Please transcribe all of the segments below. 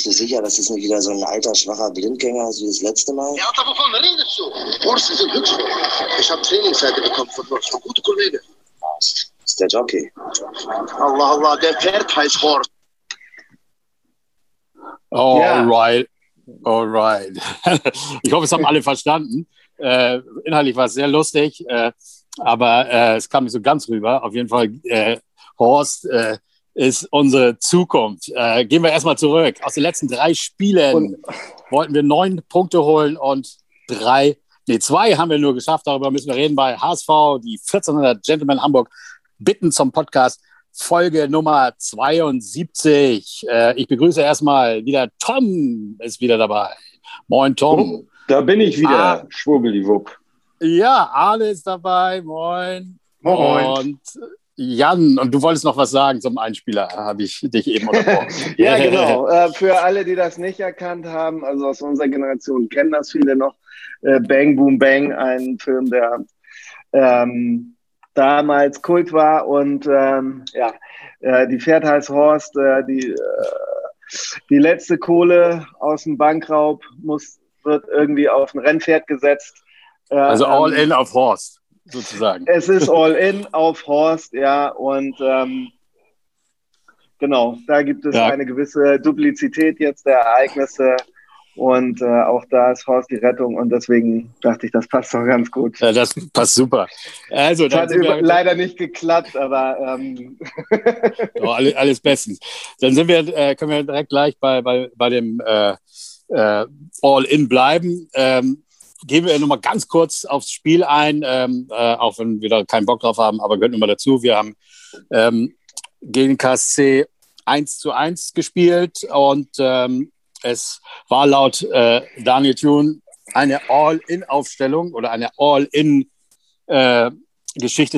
Bist du sicher, dass es nicht wieder so ein alter, schwacher Blindgänger ist wie das letzte Mal? Ja, aber wovon redest du? Horst ist in Glücksburg. Ich habe Trainingsseite bekommen von Horst, von gute Kollege. Das ist der Jockey. Allah, Allah, der Pferd heißt Horst. Alright. Alright. ich hoffe, es haben alle verstanden. Äh, inhaltlich war es sehr lustig, äh, aber äh, es kam nicht so ganz rüber. Auf jeden Fall, äh, Horst äh, ist unsere Zukunft. Äh, gehen wir erstmal zurück. Aus den letzten drei Spielen und wollten wir neun Punkte holen und drei, nee, zwei haben wir nur geschafft. Darüber müssen wir reden bei HSV, die 1400 Gentlemen Hamburg bitten zum Podcast. Folge Nummer 72. Äh, ich begrüße erstmal wieder Tom, ist wieder dabei. Moin, Tom. Oh, da bin ich wieder, Ah. Schwubbeliwupp. Ja, Arne ist dabei. Moin. Moin. Und Jan, und du wolltest noch was sagen zum Einspieler, habe ich dich eben unterbrochen. Ja, genau. Äh, für alle, die das nicht erkannt haben, also aus unserer Generation kennen das viele noch. Äh, Bang Boom Bang, ein Film, der ähm, damals Kult war und ähm, ja, äh, die Pferd heißt Horst, äh, die, äh, die letzte Kohle aus dem Bankraub muss, wird irgendwie auf ein Rennpferd gesetzt. Äh, Also all ähm, in auf Horst, sozusagen. es ist all in auf Horst, ja, und ähm, genau, da gibt es Ja. eine gewisse Duplizität jetzt der Ereignisse und äh, auch da ist Horst die Rettung und deswegen dachte ich, das passt doch ganz gut. Ja, das passt super. Also, dann hat über, leider nicht geklappt, aber ähm, oh, alles, alles bestens. Dann sind wir, äh, können wir direkt gleich bei, bei, bei dem äh, äh, All-In bleiben. Ähm, gehen wir nochmal ganz kurz aufs Spiel ein, ähm, äh, auch wenn wir da keinen Bock drauf haben, aber gehört nochmal dazu. Wir haben ähm, gegen KSC 1 zu 1 gespielt und ähm, es war laut äh, Daniel Thune eine All-In-Aufstellung oder eine All-In-Geschichte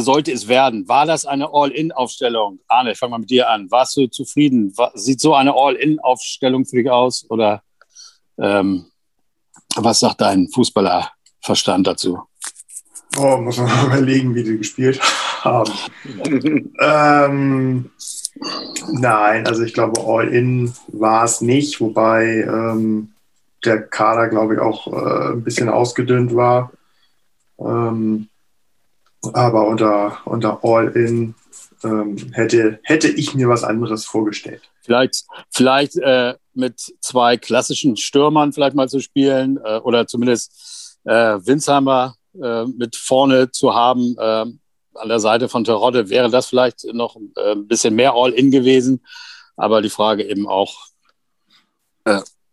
sollte es werden. War das eine All-In-Aufstellung? Arne, ich fange mal mit dir an. Warst du zufrieden? War, sieht so eine All-In-Aufstellung für dich aus? Oder ähm, was sagt dein Fußballerverstand dazu? Oh, muss man mal überlegen, wie die gespielt haben. ähm, nein, also ich glaube, All-In war es nicht, wobei ähm, der Kader, glaube ich, auch äh, ein bisschen ausgedünnt war. Ähm, aber unter, unter All-In ähm, hätte, hätte ich mir was anderes vorgestellt. Vielleicht, vielleicht äh, mit zwei klassischen Stürmern vielleicht mal zu spielen äh, oder zumindest äh, Winsheimer äh, mit vorne zu haben äh, an der Seite von Terodde, wäre das vielleicht noch äh, ein bisschen mehr All-In gewesen. Aber die Frage eben auch,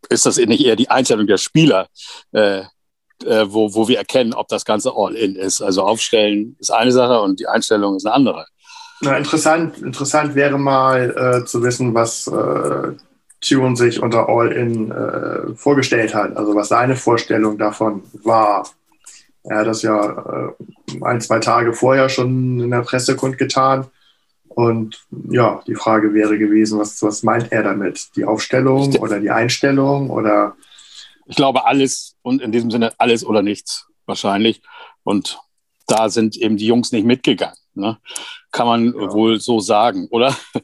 ist das nicht eher die Einstellung der Spieler, wo, wo wir erkennen, ob das Ganze All-In ist? Also aufstellen ist eine Sache und die Einstellung ist eine andere. Na, interessant, interessant wäre mal äh, zu wissen, was äh, Tune sich unter All-In äh, vorgestellt hat. Also was seine Vorstellung davon war. Er hat das ja äh, ein, zwei Tage vorher schon in der Presse kundgetan. Und ja, die Frage wäre gewesen, was, was meint er damit? Die Aufstellung oder die Einstellung oder Ich glaube alles und in diesem Sinne alles oder nichts wahrscheinlich. Und da sind eben die Jungs nicht mitgegangen. Ne? Kann man Ja. wohl so sagen, oder?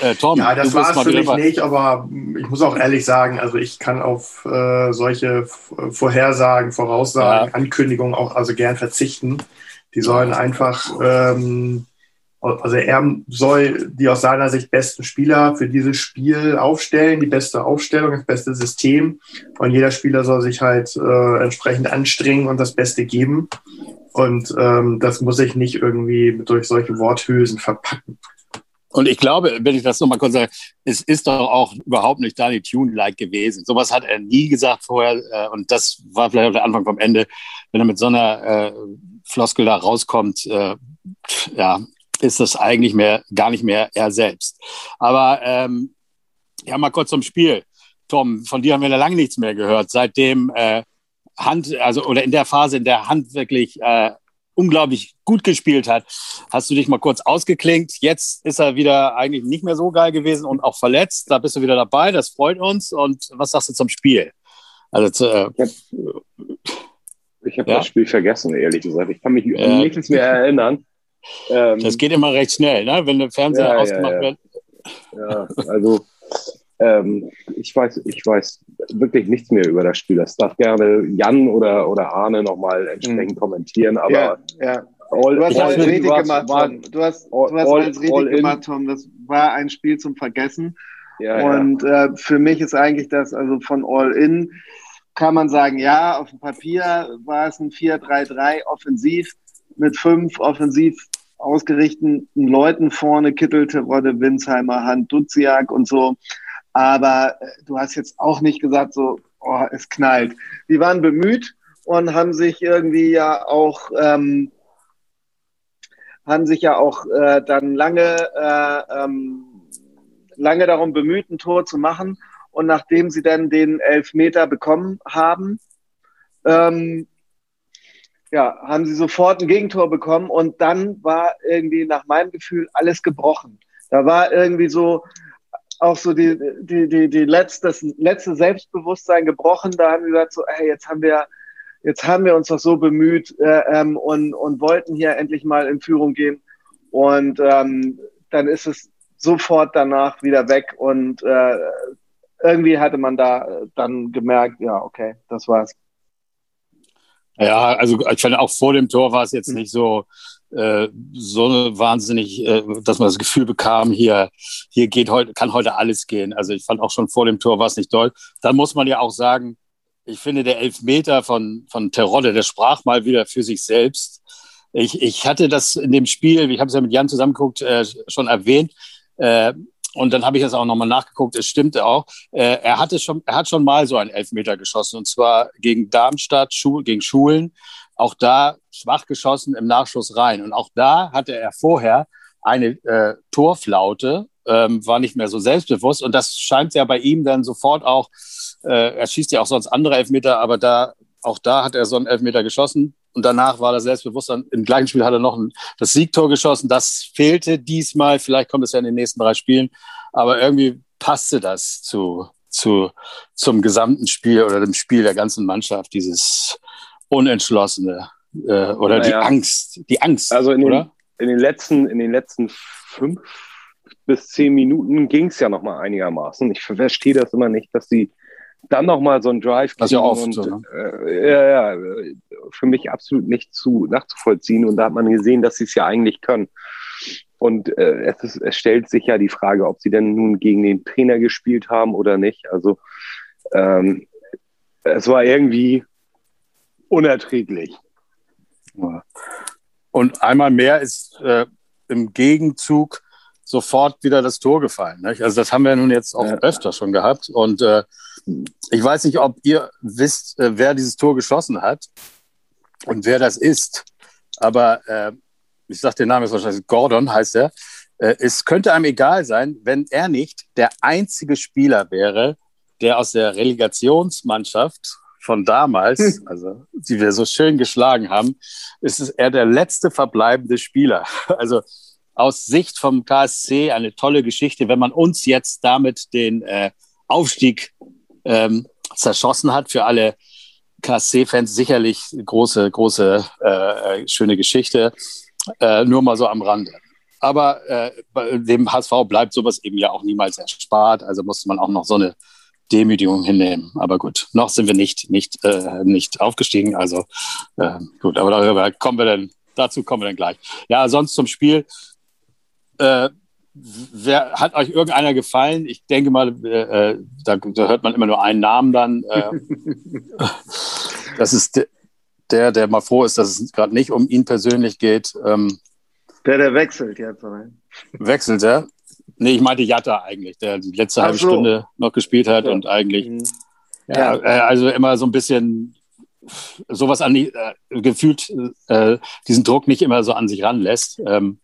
Äh, Tom, Ja, das war es für mich nicht, aber ich muss auch ehrlich sagen, also ich kann auf äh, solche F- Vorhersagen, Voraussagen, Ja. Ankündigungen auch also gern verzichten. Die sollen einfach, ähm, also er soll die aus seiner Sicht besten Spieler für dieses Spiel aufstellen, die beste Aufstellung, das beste System. Und jeder Spieler soll sich halt äh, entsprechend anstrengen und das Beste geben. Und ähm, das muss ich nicht irgendwie durch solche Worthülsen verpacken. Und ich glaube, wenn ich das nochmal kurz sage, es ist doch auch überhaupt nicht Danny Tune-like gewesen. Sowas hat er nie gesagt vorher. Äh, und das war vielleicht auch der Anfang vom Ende. Wenn er mit so einer äh, Floskel da rauskommt, äh, ja, ist das eigentlich mehr, gar nicht mehr er selbst. Aber ähm, ja, mal kurz zum Spiel. Tom, von dir haben wir lange nichts mehr gehört, seitdem äh, Hand, also oder in der Phase, in der Hand wirklich äh, unglaublich gut gespielt hat, hast du dich mal kurz ausgeklinkt. Jetzt ist er wieder eigentlich nicht mehr so geil gewesen und auch verletzt. Da bist du wieder dabei, das freut uns. Und was sagst du zum Spiel? Also zu, äh, Ich habe Ja? das Spiel vergessen, ehrlich gesagt. Ich kann mich Ja. an nichts mehr erinnern. Ähm, das geht immer recht schnell, ne? wenn der Fernseher Ja, ja, ausgemacht ja. wird. ja, also Ähm, ich, weiß, ich weiß wirklich nichts mehr über das Spiel. Das darf gerne Jan oder, oder Arne nochmal entsprechend kommentieren, aber ja, ja. all, Du hast alles richtig gemacht, war- Tom. Du hast, du all- hast all- alles richtig all in. gemacht, Tom. Das war ein Spiel zum Vergessen. Ja, ja. Und äh, für mich ist eigentlich das, also von All-In kann man sagen, ja, auf dem Papier war es ein 4-3-3 offensiv mit fünf offensiv ausgerichteten Leuten vorne, Kittel, Terodde, Winsheimer, Hand, Duziak und so. Aber äh, du hast jetzt auch nicht gesagt, so, oh, es knallt. Die waren bemüht und haben sich irgendwie ja auch, ähm, haben sich ja auch äh, dann lange, äh, ähm, lange darum bemüht, ein Tor zu machen. Und nachdem sie dann den Elfmeter bekommen haben, ähm, ja, haben sie sofort ein Gegentor bekommen und dann war irgendwie nach meinem Gefühl alles gebrochen. Da war irgendwie so auch so die, die, die, die letzte, das letzte Selbstbewusstsein gebrochen. Da haben wir gesagt, so, hey, jetzt haben wir, jetzt haben wir uns doch so bemüht äh, ähm, und, und wollten hier endlich mal in Führung gehen. Und ähm, dann ist es sofort danach wieder weg und äh, irgendwie hatte man da dann gemerkt, ja, okay, das war's. Ja, also ich finde auch vor dem Tor war es jetzt nicht so, äh, so wahnsinnig, äh, dass man das Gefühl bekam, hier, hier geht heute, kann heute alles gehen. Also ich fand auch schon vor dem Tor war es nicht doll. Dann muss man ja auch sagen, ich finde der Elfmeter von, von Terodde, der sprach mal wieder für sich selbst. Ich, ich hatte das in dem Spiel, ich habe es ja mit Jan zusammengeguckt, äh, schon erwähnt. Äh, und dann habe ich das auch nochmal nachgeguckt. Es stimmte auch. Äh, er hatte schon, er hat schon mal so einen Elfmeter geschossen und zwar gegen Darmstadt, Schu gegen Schulen. Auch da schwach geschossen im Nachschuss rein. Und auch da hatte er vorher eine äh, Torflaute, ähm, war nicht mehr so selbstbewusst. Und das scheint ja bei ihm dann sofort auch, äh, er schießt ja auch sonst andere Elfmeter, aber da, auch da hat er so einen Elfmeter geschossen. Und danach war das Selbstbewusstsein. Im gleichen Spiel hat er noch ein, das Siegtor geschossen. Das fehlte diesmal. Vielleicht kommt es ja in den nächsten drei Spielen. Aber irgendwie passte das zu, zu, zum gesamten Spiel oder dem Spiel der ganzen Mannschaft, dieses Unentschlossene äh, oder die Naja. Angst. Die Angst, Also in den, oder? in den letzten, in den letzten fünf bis zehn Minuten ging es ja noch mal einigermaßen. Ich verstehe das immer nicht, dass sie dann noch mal so einen Drive Das ist ja oft und, so, ne? äh, ja, ja, für mich absolut nicht zu nachzuvollziehen. Und da hat man gesehen, dass sie es ja eigentlich können. Und äh, es, ist, es stellt sich ja die Frage, ob sie denn nun gegen den Trainer gespielt haben oder nicht. Also ähm, es war irgendwie unerträglich. Und einmal mehr ist äh, im Gegenzug sofort wieder das Tor gefallen. Nicht? Also das haben wir nun jetzt auch Ja. öfter schon gehabt. Und äh, ich weiß nicht, ob ihr wisst, äh, wer dieses Tor geschossen hat und wer das ist. Aber äh, ich sage den Namen jetzt wahrscheinlich, Gordon heißt er. Äh, es könnte einem egal sein, wenn er nicht der einzige Spieler wäre, der aus der Relegationsmannschaft von damals, also die wir so schön geschlagen haben, ist er der letzte verbleibende Spieler. Also aus Sicht vom KSC eine tolle Geschichte, wenn man uns jetzt damit den äh, Aufstieg ähm, zerschossen hat für alle KSC-Fans sicherlich große, große, äh, schöne Geschichte. Äh, nur mal so am Rande. Aber äh, dem HSV bleibt sowas eben ja auch niemals erspart. Also musste man auch noch so eine Demütigung hinnehmen. Aber gut, noch sind wir nicht, nicht, äh, nicht aufgestiegen. Also äh, gut, aber darüber kommen wir dann, dazu kommen wir dann gleich. Ja, sonst zum Spiel. Äh, wer, hat euch irgendeiner gefallen? Ich denke mal, äh, da, da hört man immer nur einen Namen dann. Äh, das ist de, der, der mal froh ist, dass es gerade nicht um ihn persönlich geht. Ähm, Der, der wechselt jetzt. Oder? wechselt er? Nee, ich meinte Jatta eigentlich, der die letzte Ach halbe so. Stunde noch gespielt hat Ja. und eigentlich Mhm. ja, äh, also immer so ein bisschen sowas an die, äh, gefühlt äh, diesen Druck nicht immer so an sich ranlässt ähm,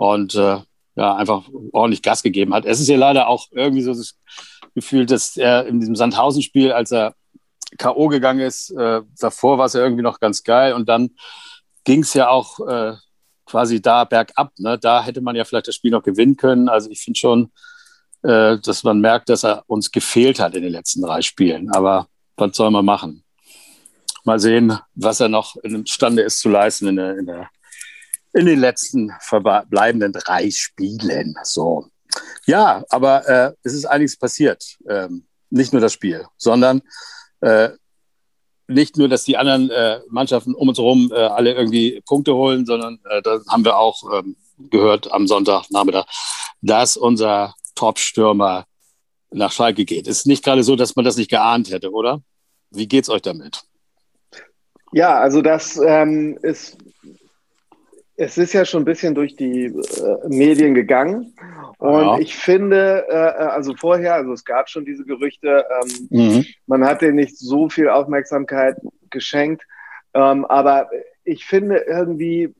und äh, ja, einfach ordentlich Gas gegeben hat. Es ist ja leider auch irgendwie so das Gefühl, dass er in diesem Sandhausen-Spiel, als er K.O. gegangen ist, äh, davor war es ja irgendwie noch ganz geil und dann ging es ja auch äh, quasi da bergab. Ne? Da hätte man ja vielleicht das Spiel noch gewinnen können. Also ich finde schon, äh, dass man merkt, dass er uns gefehlt hat in den letzten drei Spielen. Aber was soll man machen? Mal sehen, was er noch imstande ist zu leisten in, der, in, der, in den letzten verbleibenden drei Spielen. So. Ja, aber äh, es ist einiges passiert. Ähm, nicht nur das Spiel, sondern äh, nicht nur, dass die anderen äh, Mannschaften um uns herum äh, alle irgendwie Punkte holen, sondern äh, da haben wir auch ähm, gehört am Sonntagnachmittag, dass unser Top-Stürmer nach Schalke geht. Ist nicht gerade so, dass man das nicht geahnt hätte, oder? Wie geht's euch damit? Ja, also das ähm, ist, es ist ja schon ein bisschen durch die äh, Medien gegangen. Und ja. ich finde, äh, also vorher, also es gab schon diese Gerüchte, ähm, mhm. man hat denen nicht so viel Aufmerksamkeit geschenkt. Ähm, aber ich finde irgendwie,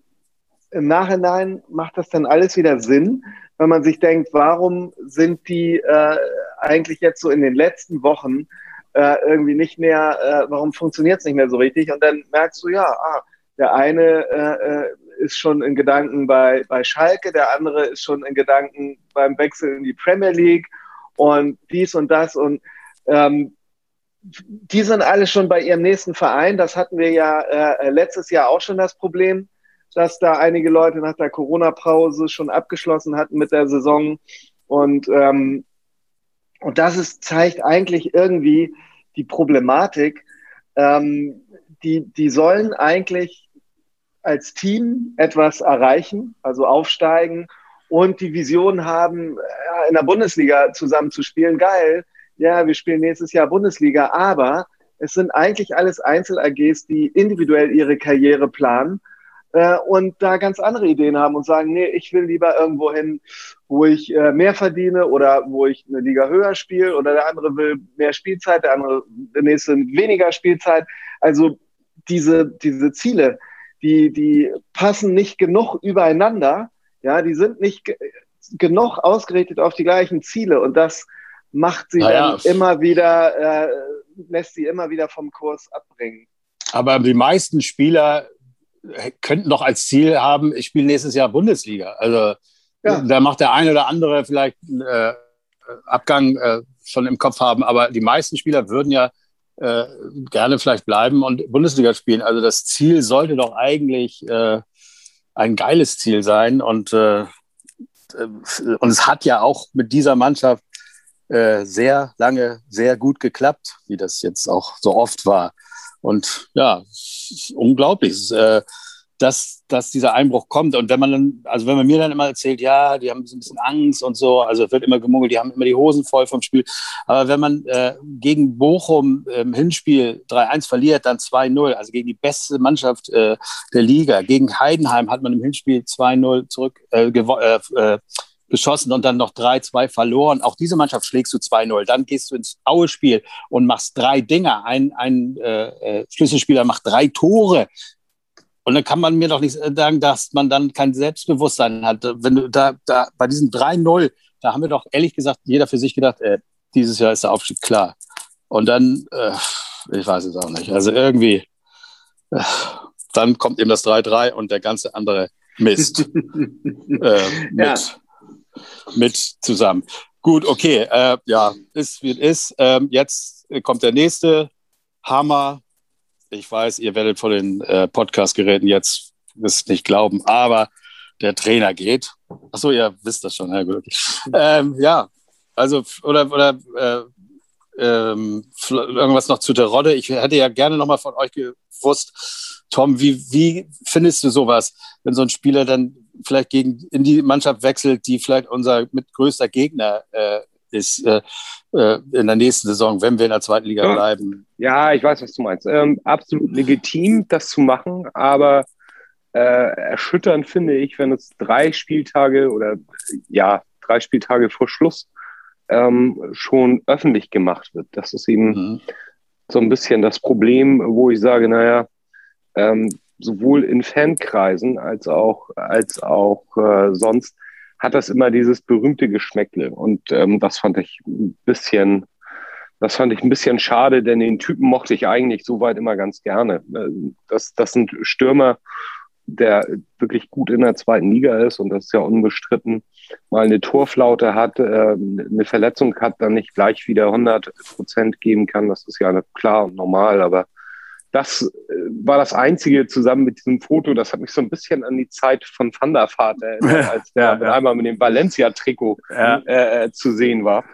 im Nachhinein macht das dann alles wieder Sinn, wenn man sich denkt, warum sind die äh, eigentlich jetzt so in den letzten Wochen äh, irgendwie nicht mehr, äh, warum funktioniert es nicht mehr so richtig? Und dann merkst du, ja, ah, der eine äh, äh, ist schon in Gedanken bei, bei Schalke, der andere ist schon in Gedanken beim Wechsel in die Premier League und dies und das und ähm, die sind alle schon bei ihrem nächsten Verein. Das hatten wir ja äh, letztes Jahr auch schon das Problem, dass da einige Leute nach der Corona-Pause schon abgeschlossen hatten mit der Saison und ähm, und das ist, zeigt eigentlich irgendwie die Problematik. Ähm, die, die sollen eigentlich als Team etwas erreichen, also aufsteigen und die Vision haben, in der Bundesliga zusammen zu spielen. Geil, ja, wir spielen nächstes Jahr Bundesliga, aber es sind eigentlich alles Einzel-AGs, die individuell ihre Karriere planen äh, und da ganz andere Ideen haben und sagen, nee, ich will lieber irgendwo hin, wo ich äh, mehr verdiene oder wo ich eine Liga höher spiele oder der andere will mehr Spielzeit, der andere, der nächste weniger Spielzeit. Also diese, diese Ziele, die, die passen nicht genug übereinander. Ja, die sind nicht ge genug ausgerichtet auf die gleichen Ziele und das macht sie naja. dann immer wieder, äh, lässt sie immer wieder vom Kurs abbringen. Aber die meisten Spieler könnten doch als Ziel haben, ich spiele nächstes Jahr Bundesliga. Also ja. da macht der eine oder andere vielleicht einen äh, Abgang äh, schon im Kopf haben, aber die meisten Spieler würden ja äh, gerne vielleicht bleiben und Bundesliga spielen. Also das Ziel sollte doch eigentlich äh, ein geiles Ziel sein und, äh, und es hat ja auch mit dieser Mannschaft äh, sehr lange sehr gut geklappt, wie das jetzt auch so oft war. Und ja, unglaublich, äh, dass, dass dieser Einbruch kommt. Und wenn man dann, also wenn man mir dann immer erzählt, ja, die haben so ein bisschen Angst und so, also es wird immer gemungelt, die haben immer die Hosen voll vom Spiel. Aber wenn man äh, gegen Bochum im Hinspiel 3-1 verliert, dann 2-0, also gegen die beste Mannschaft äh, der Liga. Gegen Heidenheim hat man im Hinspiel 2-0 zurück äh, äh, äh geschossen und dann noch 3-2 verloren. Auch diese Mannschaft schlägst du 2-0. Dann gehst du ins Aue-Spiel und machst drei Dinger. Ein, ein äh, äh, Schlüsselspieler macht drei Tore. Und dann kann man mir doch nicht sagen, dass man dann kein Selbstbewusstsein hat. Wenn du da, da bei diesem 3-0, da haben wir doch ehrlich gesagt jeder für sich gedacht, äh, dieses Jahr ist der Aufstieg klar. Und dann, äh, ich weiß es auch nicht. Also irgendwie, äh, dann kommt eben das 3-3 und der ganze andere Mist äh, mit, ja mit zusammen. Gut, okay, äh, ja, ist wie es ist. Ähm, jetzt kommt der nächste Hammer. Ich weiß, ihr werdet vor den äh, Podcast-Geräten jetzt es nicht glauben, aber der Trainer geht. Achso, ihr wisst das schon, ja gut. Ähm, ja, also, oder, oder äh, ähm, irgendwas noch zu der Rolle. Ich hätte ja gerne nochmal von euch gewusst, Tom, wie, wie findest du sowas, wenn so ein Spieler dann vielleicht gegen, in die Mannschaft wechselt, die vielleicht unser mit größter Gegner äh, ist äh, äh, in der nächsten Saison, wenn wir in der zweiten Liga ja. bleiben. Ja, ich weiß, was du meinst. Ähm, absolut legitim, das zu machen, aber äh, erschütternd finde ich, wenn es drei Spieltage oder ja, drei Spieltage vor Schluss ähm, schon öffentlich gemacht wird. Das ist eben mhm. so ein bisschen das Problem, wo ich sage, naja, ähm, sowohl in Fankreisen als auch, als auch äh, sonst hat das immer dieses berühmte Geschmäckle. Und ähm, das fand ich ein bisschen, das fand ich ein bisschen schade, denn den Typen mochte ich eigentlich soweit immer ganz gerne. Äh, das, das sind Stürmer, der wirklich gut in der zweiten Liga ist und das ist ja unbestritten, mal eine Torflaute hat, äh, eine Verletzung hat, dann nicht gleich wieder 100 Prozent geben kann. Das ist ja klar und normal, aber das äh, war das Einzige zusammen mit diesem Foto. Das hat mich so ein bisschen an die Zeit von Van der Vaart erinnert, als der Ja, mit ja. einmal mit dem Valencia-Trikot Ja. äh, äh, zu sehen war.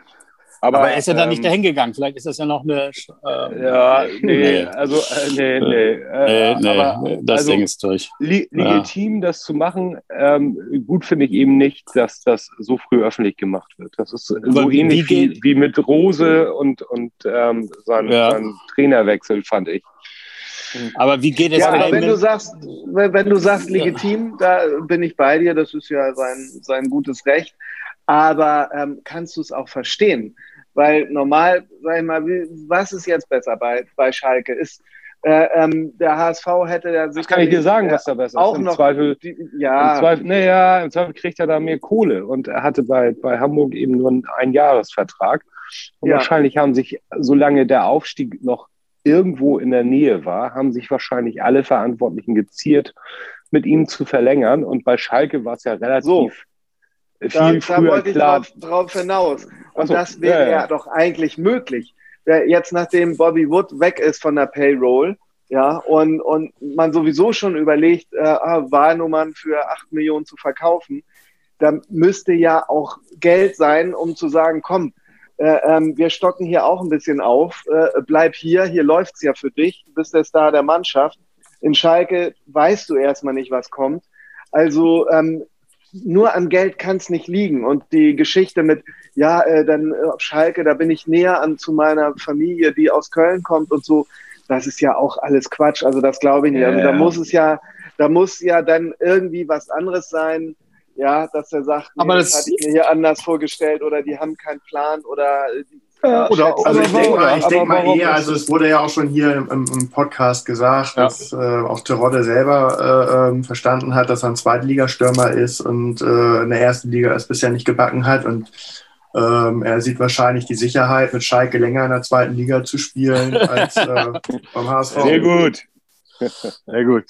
Aber, er ist ja dann nicht ähm, dahin gegangen. Vielleicht ist das ja noch eine. Äh, Ja, nee, Nee. also äh, nee, nee. Nee, Äh, nee, aber, das also, Ding ist durch. legitim, das zu machen. Ähm, gut finde ich eben nicht, dass das so früh öffentlich gemacht wird. Das ist so Aber wie ähnlich wie, wie mit Rose und, und ähm, sein, Ja. sein Trainerwechsel, fand ich. Aber wie geht es Ja, denn aber wenn du sagst, wenn, wenn du sagst legitim, da bin ich bei dir, das ist ja sein, sein gutes Recht. Aber ähm, kannst du es auch verstehen? Weil normal, sag ich mal, wie, was ist jetzt besser bei, bei Schalke? Ist äh, ähm, der HSV hätte ja Das kann ich dir sagen, was da besser auch ist. Im noch Zweifel, die, im ja, Zweifel, naja, im Zweifel kriegt er da mehr Kohle. Und er hatte bei, bei Hamburg eben nur einen Einjahresvertrag. Und Ja. wahrscheinlich haben sich, solange der Aufstieg noch irgendwo in der Nähe war, haben sich wahrscheinlich alle Verantwortlichen geziert, mit ihm zu verlängern. Und bei Schalke war es ja relativ So. viel da, da früher wollte ich klar. drauf, drauf hinaus. Und so, das wäre ja, ja, ja. doch eigentlich möglich. Jetzt, nachdem Bobby Wood weg ist von der Payroll, ja, und, und man sowieso schon überlegt, äh, ah, Wahlnummern für 8 Millionen zu verkaufen, da müsste ja auch Geld sein, um zu sagen, komm, äh, ähm, wir stocken hier auch ein bisschen auf, äh, bleib hier, hier läuft's ja für dich, du bist der Star der Mannschaft. In Schalke weißt du erstmal nicht, was kommt. Also ähm, nur an Geld kann es nicht liegen. Und die Geschichte mit, ja, äh, dann äh, auf Schalke, da bin ich näher an zu meiner Familie, die aus Köln kommt und so, das ist ja auch alles Quatsch. Also das glaube ich nicht. Also da muss es ja, da muss ja dann irgendwie was anderes sein. Ja, dass er sagt, nee, Aber das, das- hatte ich mir hier anders vorgestellt oder die haben keinen Plan oder äh, die, Ja, schätzen oder- Also ich denke mal, ich denk mal eher, also es wurde ja auch schon hier im, im Podcast gesagt, Ja. dass äh, auch Terodde selber äh, ähm, verstanden hat, dass er ein Zweitligastürmer ist und äh, in der ersten Liga es bisher nicht gebacken hat und ähm, er sieht wahrscheinlich die Sicherheit, mit Schalke länger in der zweiten Liga zu spielen als äh, beim HSV. Sehr gut. Sehr gut.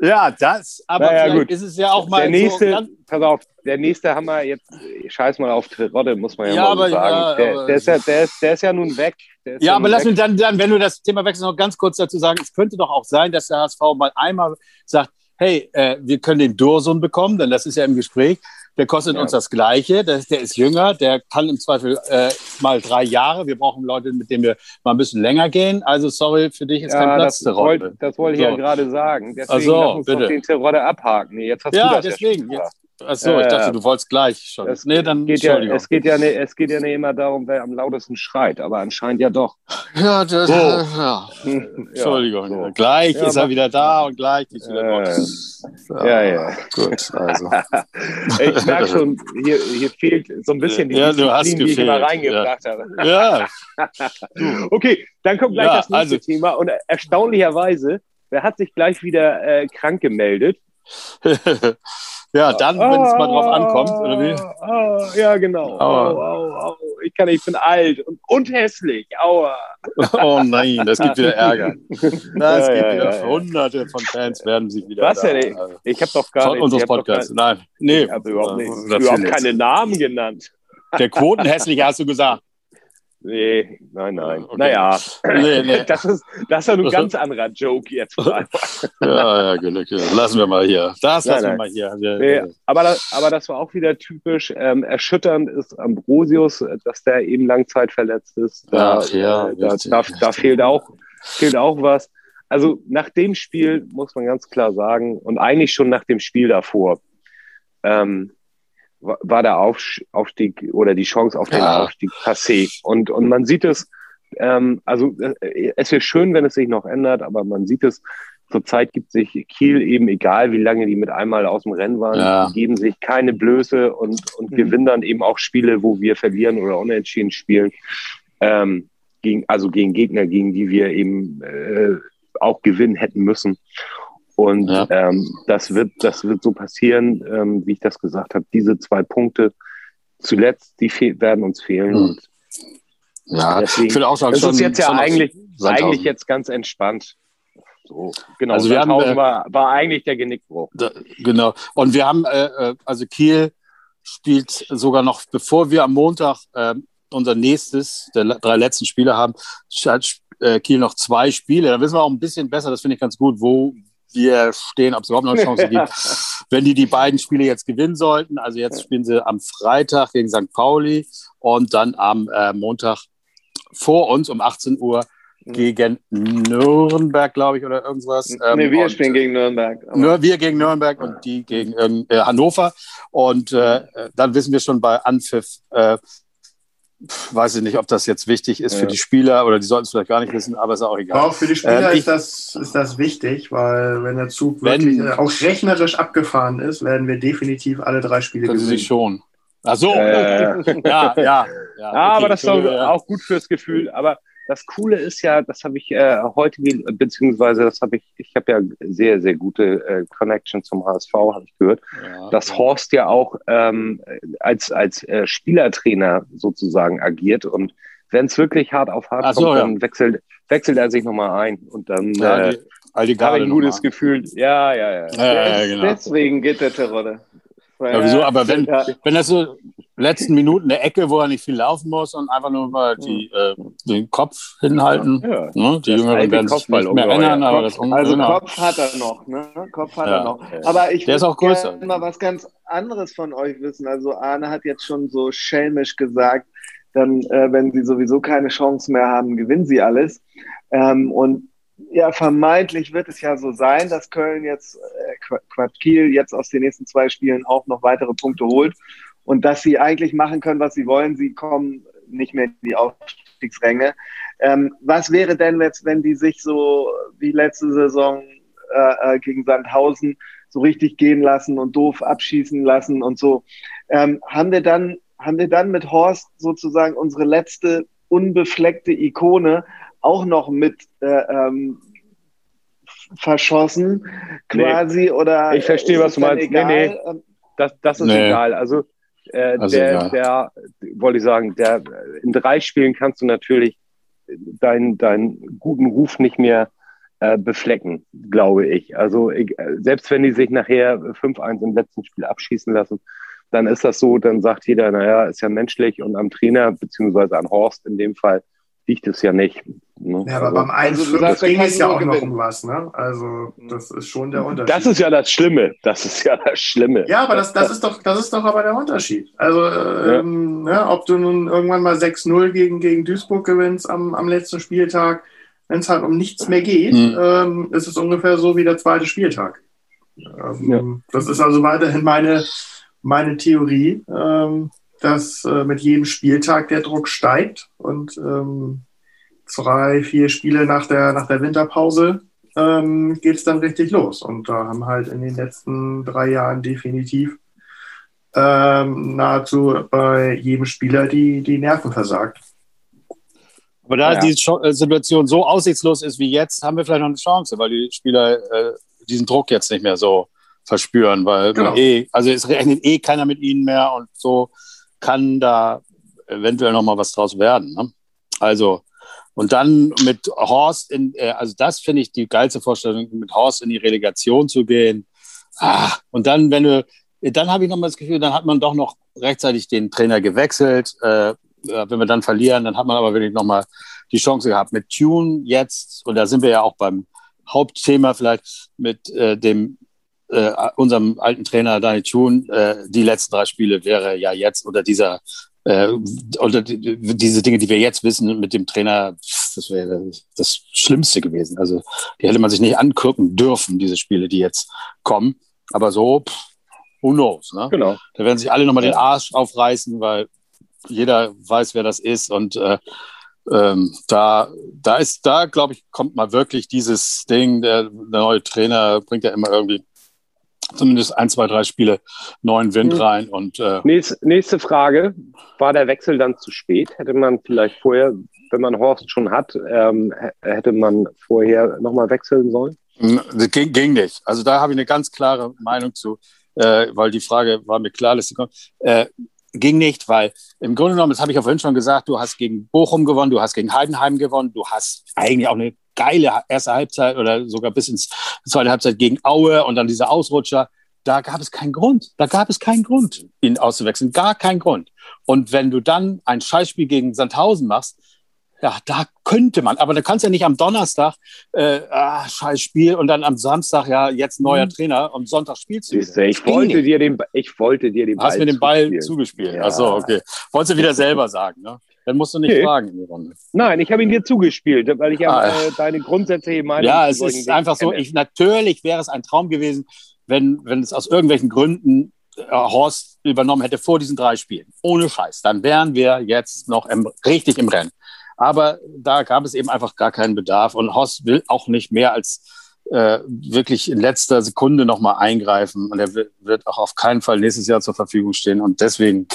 Ja, das, aber Naja, gut. ist es ja auch mal Der nächste, so ganz, pass auf, der nächste wir jetzt, scheiß mal auf Terodde, muss man ja, Ja, mal aber- sagen. ja, der, aber- der, ist ja, der, ist, der ist ja nun weg. Ist Ja, aber lass mich dann, dann, wenn du das Thema wechselst, noch ganz kurz dazu sagen, es könnte doch auch sein, dass der HSV mal einmal sagt, hey, äh, wir können den Dursun bekommen, denn das ist ja im Gespräch, der kostet Ja. uns das Gleiche, der, der ist jünger, der kann im Zweifel äh, mal drei Jahre, wir brauchen Leute, mit denen wir mal ein bisschen länger gehen, also sorry, für dich ist kein Ja, Platz, das, wollte, das wollte ich ja So. gerade sagen. Deswegen Ach so, lass uns bitte. doch den Terodde abhaken. Nee, jetzt hast Ja, du das deswegen, Ja gesagt. Achso, ich Äh, dachte, du wolltest gleich schon. Das nee, dann geht ja, es, geht ja nicht, es geht ja nicht immer darum, wer am lautesten schreit, aber anscheinend ja doch. ja, das, So. ja. Entschuldigung. so. Gleich Ja, ist er wieder da und gleich ist wieder Äh, dort. ja, ja. Gut, also. Ich merke schon, hier, hier fehlt so ein bisschen die Ja, du hast die ich immer gefehlt, reingebracht habe. Ja, Okay, dann kommt gleich Ja, das nächste also- Thema. Und erstaunlicherweise, wer hat sich gleich wieder äh, krank gemeldet? Ja, dann, wenn es mal drauf ankommt, oder wie? Ah, ja, genau. Aua. Au, au, au. Ich kann, ich bin alt und, und hässlich. Aua. Oh nein, das gibt wieder Ärger. Das Ja, gibt ja, wieder ja, ja. Hunderte von Fans werden sich wieder. Was da, denn? also, Ich habe doch gar Von nicht. unseres ich hab doch Podcasts. gar- Nein, nee. Ich habe überhaupt, nicht, überhaupt keine Namen genannt. Der Quotenhässliche hast du gesagt. Nee, nein, nein. Okay. Naja, Nee, nee. das ist, das ist ja ein ganz anderer Joke jetzt. Ja, ja, genau. Lassen wir mal hier. Das Nein, lassen wir nein. mal hier. Wir, Nee, aber, das, aber das war auch wieder typisch. Ähm, erschütternd ist Ambrosius, äh, dass der eben langzeitverletzt ist. Da, Ach ja, äh, da, da, da fehlt, auch, fehlt auch was. Also nach dem Spiel muss man ganz klar sagen, und eigentlich schon nach dem Spiel davor, ähm, war der Aufstieg oder die Chance auf den Ja. Aufstieg passé. Und, und man sieht es, ähm, also äh, es wäre schön, wenn es sich noch ändert, aber man sieht es, zurzeit gibt sich Kiel eben, egal wie lange die mit einmal aus dem Rennen waren, Ja. geben sich keine Blöße und, und Mhm. gewinnen dann eben auch Spiele, wo wir verlieren oder unentschieden spielen. Ähm, gegen, also gegen Gegner, gegen die wir eben äh, auch gewinnen hätten müssen. Und Ja. ähm, das wird, das wird so passieren, ähm, wie ich das gesagt habe. Diese zwei Punkte zuletzt, die werden uns fehlen. Und ja, deswegen- ich würde auch sagen, das schon, ist jetzt ja eigentlich, eigentlich jetzt ganz entspannt. So, genau. Also wir haben, äh, war, war eigentlich der Genickbruch. Da, genau. Und wir haben, äh, äh, also Kiel spielt sogar noch, bevor wir am Montag ähm, unser nächstes, der drei letzten Spiele haben, hat äh, Kiel noch zwei Spiele. Da wissen wir auch ein bisschen besser, das finde ich ganz gut, wo wir stehen, ob es überhaupt noch eine Chance gibt. Wenn die die beiden Spiele jetzt gewinnen sollten, also jetzt spielen sie am Freitag gegen St. Pauli und dann am äh, Montag vor uns um 18 Uhr gegen Nürnberg, glaube ich, oder irgendwas. Ähm, nee, wir spielen gegen Nürnberg. Nur wir gegen Nürnberg und die gegen äh, Hannover. Und äh, dann wissen wir schon bei Anpfiff, äh, weiß ich nicht, ob das jetzt wichtig ist ja. für die Spieler oder die sollten es vielleicht gar nicht wissen, aber ist auch egal. Auch für die Spieler ähm, ist, das, ist das wichtig, weil wenn der Zug wirklich wenn, auch rechnerisch abgefahren ist, werden wir definitiv alle drei Spiele gewinnen. Sie schon. Ach so, äh, ja, ja. ja, okay, aber das ist auch gut fürs Gefühl. Aber das Coole ist ja, das habe ich äh, heute, beziehungsweise das habe ich, ich habe ja sehr, sehr gute äh, Connection zum HSV, habe ich gehört, ja, dass Horst ja auch ähm, als, als äh, Spielertrainer sozusagen agiert und wenn es wirklich hart auf hart so, kommt, dann ja. wechselt, wechselt er sich nochmal ein und dann ja, äh, habe ich ein gutes Gefühl. Ja, ja, ja. ja, genau. Deswegen geht der Terodde. Ja, wieso? Aber wenn, wenn das so letzten Minuten eine Ecke, wo er nicht viel laufen muss und einfach nur mal die, äh, den Kopf hinhalten. Ja, ne? Die Jüngeren werden sich nicht mehr ändern, aber das Also genau. Kopf hat er noch, ne? Kopf hat ja. er noch. Aber ich würde mal was ganz anderes von euch wissen. Also Arne hat jetzt schon so schelmisch gesagt, dann, äh, wenn sie sowieso keine Chance mehr haben, gewinnen sie alles. Ähm, und ja, vermeintlich wird es ja so sein, dass Köln jetzt, äh, Quatsch, Kiel jetzt aus den nächsten zwei Spielen auch noch weitere Punkte holt und dass sie eigentlich machen können, was sie wollen. Sie kommen nicht mehr in die Aufstiegsränge. Ähm, was wäre denn jetzt, wenn die sich so wie letzte Saison äh, äh, gegen Sandhausen so richtig gehen lassen und doof abschießen lassen und so? Ähm, haben wir dann haben wir dann mit Horst sozusagen unsere letzte unbefleckte Ikone auch noch mit äh, ähm, verschossen quasi nee, oder ich verstehe was du meinst. Nee, nee, das, das ist nee. egal. Also äh, also der, der, wollte ich sagen, der, in drei Spielen kannst du natürlich deinen, deinen guten Ruf nicht mehr äh, beflecken, glaube ich. Also ich, selbst wenn die sich nachher 5-1 im letzten Spiel abschießen lassen, dann ist das so, dann sagt jeder, naja, ist ja menschlich und am Trainer, beziehungsweise an Horst in dem Fall, liegt es ja nicht. Ne? Ja, aber also, beim 1 also, ging es ja auch noch um was. Ne? Also das ist schon der Unterschied. Das ist ja das Schlimme. Das ist ja das Schlimme. Ja, aber das, das, ist, doch, das ist doch aber der Unterschied. Also ja. ähm, ne, ob du nun irgendwann mal 6-0 gegen, gegen Duisburg gewinnst am, am letzten Spieltag, wenn es halt um nichts mehr geht, mhm. ähm, ist es ungefähr so wie der zweite Spieltag. Ähm, ja. Das ist also weiterhin meine, meine Theorie. Ähm, dass äh, mit jedem Spieltag der Druck steigt und ähm, zwei, vier Spiele nach der, nach der Winterpause ähm, geht es dann richtig los. Und da haben halt in den letzten drei Jahren definitiv ähm, nahezu bei jedem Spieler die, die Nerven versagt. Aber da ja. die äh, Situation so aussichtslos ist wie jetzt, haben wir vielleicht noch eine Chance, weil die Spieler äh, diesen Druck jetzt nicht mehr so verspüren, weil genau. eh, also es rechnet eh keiner mit ihnen mehr und so kann da eventuell noch mal was draus werden. Ne? Also und dann mit Horst in, äh, also das finde ich die geilste Vorstellung, mit Horst in die Relegation zu gehen. Ah, und dann, wenn du, dann habe ich noch mal das Gefühl, dann hat man doch noch rechtzeitig den Trainer gewechselt. Äh, wenn wir dann verlieren, dann hat man aber wirklich noch mal die Chance gehabt. Mit Tune jetzt, und da sind wir ja auch beim Hauptthema vielleicht mit äh, dem äh, unserem alten Trainer Daniel Thun, äh, die letzten drei Spiele wäre ja jetzt unter dieser äh, unter die, diese Dinge, die wir jetzt wissen mit dem Trainer, das wäre das Schlimmste gewesen. Also die hätte man sich nicht angucken dürfen, diese Spiele, die jetzt kommen. Aber so, pff, who knows? Ne? Genau. Da werden sich alle nochmal den Arsch aufreißen, weil jeder weiß, wer das ist und äh, ähm, da, da ist, da glaube ich, kommt mal wirklich dieses Ding, der, der neue Trainer bringt ja immer irgendwie zumindest ein, zwei, drei Spiele neuen Wind mhm. rein. Und, äh nächste, nächste Frage. War der Wechsel dann zu spät? Hätte man vielleicht vorher, wenn man Horst schon hat, ähm, hätte man vorher nochmal wechseln sollen? Das ging, ging, nicht. Also da habe ich eine ganz klare Meinung zu, äh, weil die Frage war mir klar, dass sie kommt. Äh, ging nicht, weil im Grunde genommen, das habe ich ja vorhin schon gesagt, du hast gegen Bochum gewonnen, du hast gegen Heidenheim gewonnen, du hast eigentlich auch eine geile erste Halbzeit oder sogar bis ins zweite Halbzeit gegen Aue und dann dieser Ausrutscher. Da gab es keinen Grund. Da gab es keinen Grund, ihn auszuwechseln. Gar keinen Grund. Und wenn du dann ein Scheißspiel gegen Sandhausen machst, ja, da könnte man, aber da kannst du ja nicht am Donnerstag äh, ah, scheiß Spiel und dann am Samstag ja jetzt neuer Mhm. Trainer und Sonntag spielst du. Siehst du, wieder. ich wollte nicht. dir den, ich wollte dir den Ball Hast mir den Ball zuspielen. zugespielt. Ja. Ach so, okay. Wolltest du wieder selber sagen, ne? Dann musst du nicht Nee. fragen in die Runde. Nein, ich habe ihn dir zugespielt, weil ich ja Ah. äh, deine grundsätzliche Meinung Ja, zu es ist einfach so, ich, natürlich wäre es ein Traum gewesen, wenn, wenn es aus irgendwelchen Gründen äh, Horst übernommen hätte vor diesen drei Spielen. Ohne Scheiß. Dann wären wir jetzt noch im, richtig im Rennen. Aber da gab es eben einfach gar keinen Bedarf und Horst will auch nicht mehr als äh, wirklich in letzter Sekunde nochmal eingreifen und er wird, auch auf keinen Fall nächstes Jahr zur Verfügung stehen und deswegen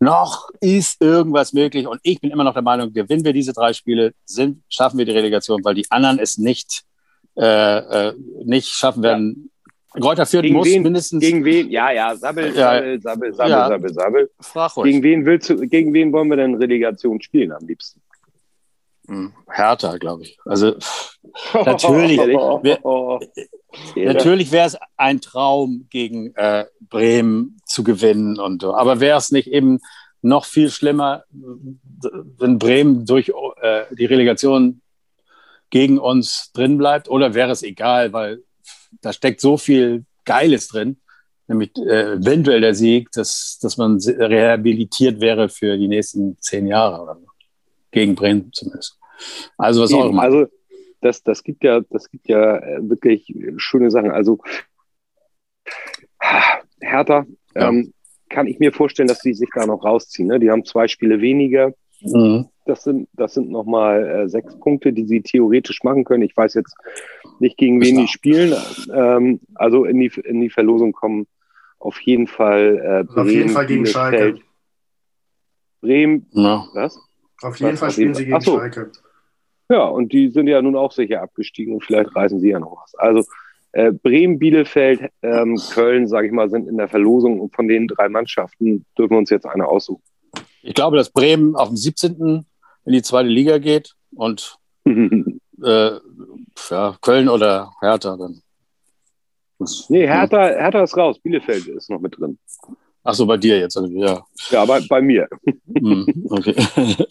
noch ist irgendwas möglich und ich bin immer noch der Meinung, gewinnen wir diese drei Spiele, sind, schaffen wir die Relegation, weil die anderen es nicht, äh, äh, nicht schaffen werden. Greuther Fürth Gegen muss wen? mindestens Gegen wen? Ja, ja, sabbel, Ja. sabbel, sabbel, sabbel, Ja. sabbel, sabbel. Frag ruhig. Gegen wen willst du, gegen wen wollen wir denn Relegation spielen am liebsten? Hm, Hertha, glaube ich. Also Natürlich. Natürlich wäre es ein Traum, gegen äh, Bremen zu gewinnen. Und, so. aber wäre es nicht eben noch viel schlimmer, wenn Bremen durch äh, die Relegation gegen uns drin bleibt? Oder wäre es egal, weil da steckt so viel Geiles drin, nämlich äh, eventuell der Sieg, dass, dass man rehabilitiert wäre für die nächsten zehn Jahre oder so. Gegen Bremen zumindest. Also was auch immer. also das, das gibt ja, das gibt ja äh, wirklich schöne Sachen. Also Hertha, Ja. ähm, kann ich mir vorstellen, dass die sich da noch rausziehen. Ne? Die haben zwei Spiele weniger. Mhm. Das sind, das sind nochmal äh, sechs Punkte, die sie theoretisch machen können. Ich weiß jetzt nicht, gegen wen die spielen. Ähm, also in die, in die Verlosung kommen auf jeden Fall äh, Bremen, Auf jeden Fall gegen Schalke. Bremen, Ja. was? Auf jeden Fall spielen sie gegen Ach so. Schalke. Ja, und die sind ja nun auch sicher abgestiegen und vielleicht reißen sie ja noch was. Also äh, Bremen, Bielefeld, ähm, Köln, sage ich mal, sind in der Verlosung und von den drei Mannschaften dürfen wir uns jetzt eine aussuchen. Ich glaube, dass Bremen auf dem 17. in die zweite Liga geht und äh, ja, Köln oder Hertha dann. Das- nee, Hertha, Hertha ist raus, Bielefeld ist noch mit drin. Ach so, bei dir jetzt. also, Ja, Ja, bei, bei mir. Hm, okay.